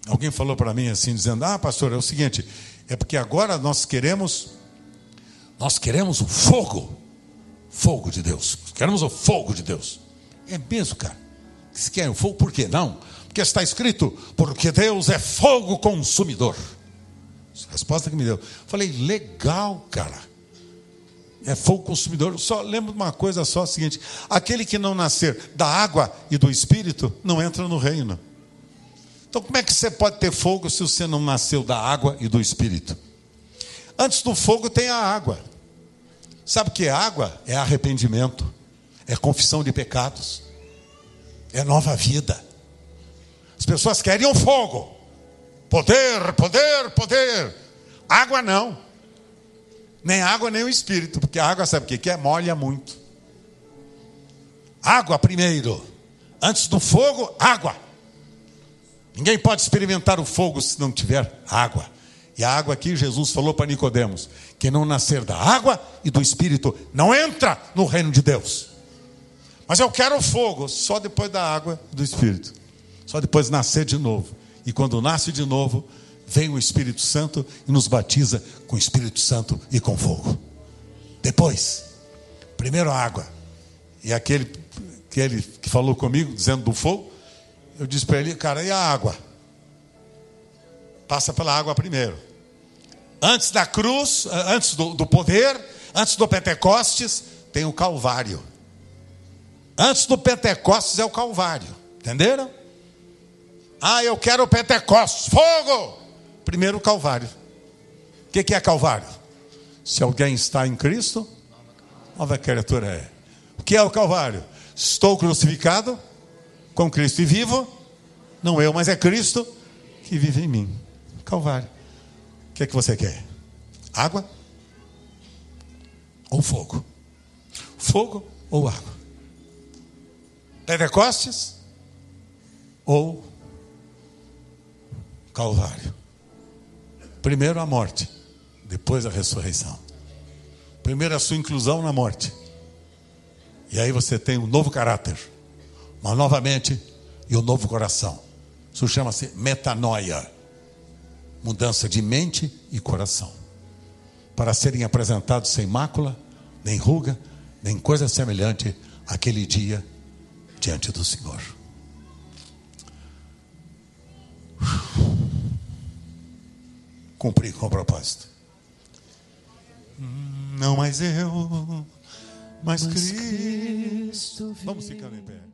Alguém falou para mim assim, dizendo: Ah, pastor, é o seguinte, é porque agora nós queremos, nós queremos o fogo, fogo de Deus. Queremos o fogo de Deus. É mesmo, cara. Se quer o fogo, por quê? Não. Porque está escrito, porque Deus é fogo consumidor. Resposta que me deu. Falei, legal, cara. É fogo consumidor. Só lembro de uma coisa só, é o seguinte: aquele que não nascer da água e do espírito não entra no reino. Então, como é que você pode ter fogo se você não nasceu da água e do espírito? Antes do fogo tem a água. Sabe o que é água? É arrependimento, é confissão de pecados, é nova vida. As pessoas querem o fogo. Poder, poder, poder. Água não. Nem água, nem o espírito. Porque a água, sabe o que é? Molha muito. Água primeiro. Antes do fogo, água. Ninguém pode experimentar o fogo se não tiver água. E a água aqui, Jesus falou para Nicodemos: que não nascer da água e do espírito não entra no reino de Deus. Mas eu quero fogo só depois da água e do espírito. Só depois nascer de novo. E quando nasce de novo, vem o Espírito Santo e nos batiza com o Espírito Santo e com fogo. Depois, primeiro a água. E aquele, aquele que falou comigo, dizendo do fogo, eu disse para ele, cara, e a água? Passa pela água primeiro. Antes da cruz, antes do, do poder, antes do Pentecostes, tem o Calvário. Antes do Pentecostes é o Calvário. Entenderam? Ah, eu quero o Pentecostes, fogo! Primeiro o Calvário. O que, que é Calvário? Se alguém está em Cristo, nova criatura é. O que é o Calvário? Estou crucificado com Cristo e vivo, não eu, mas é Cristo que vive em mim. Calvário. O que é que você quer? Água ou fogo? Fogo ou água? Pentecostes ou Calvário. Primeiro a morte, depois a ressurreição. Primeiro a sua inclusão na morte. E aí você tem um novo caráter, uma nova mente e um novo coração. Isso chama-se metanoia mudança de mente e coração. Para serem apresentados sem mácula, nem ruga, nem coisa semelhante aquele dia diante do Senhor. Cumpri com o propósito. Não mais eu, mas, mas Cristo. Vamos ficar em pé.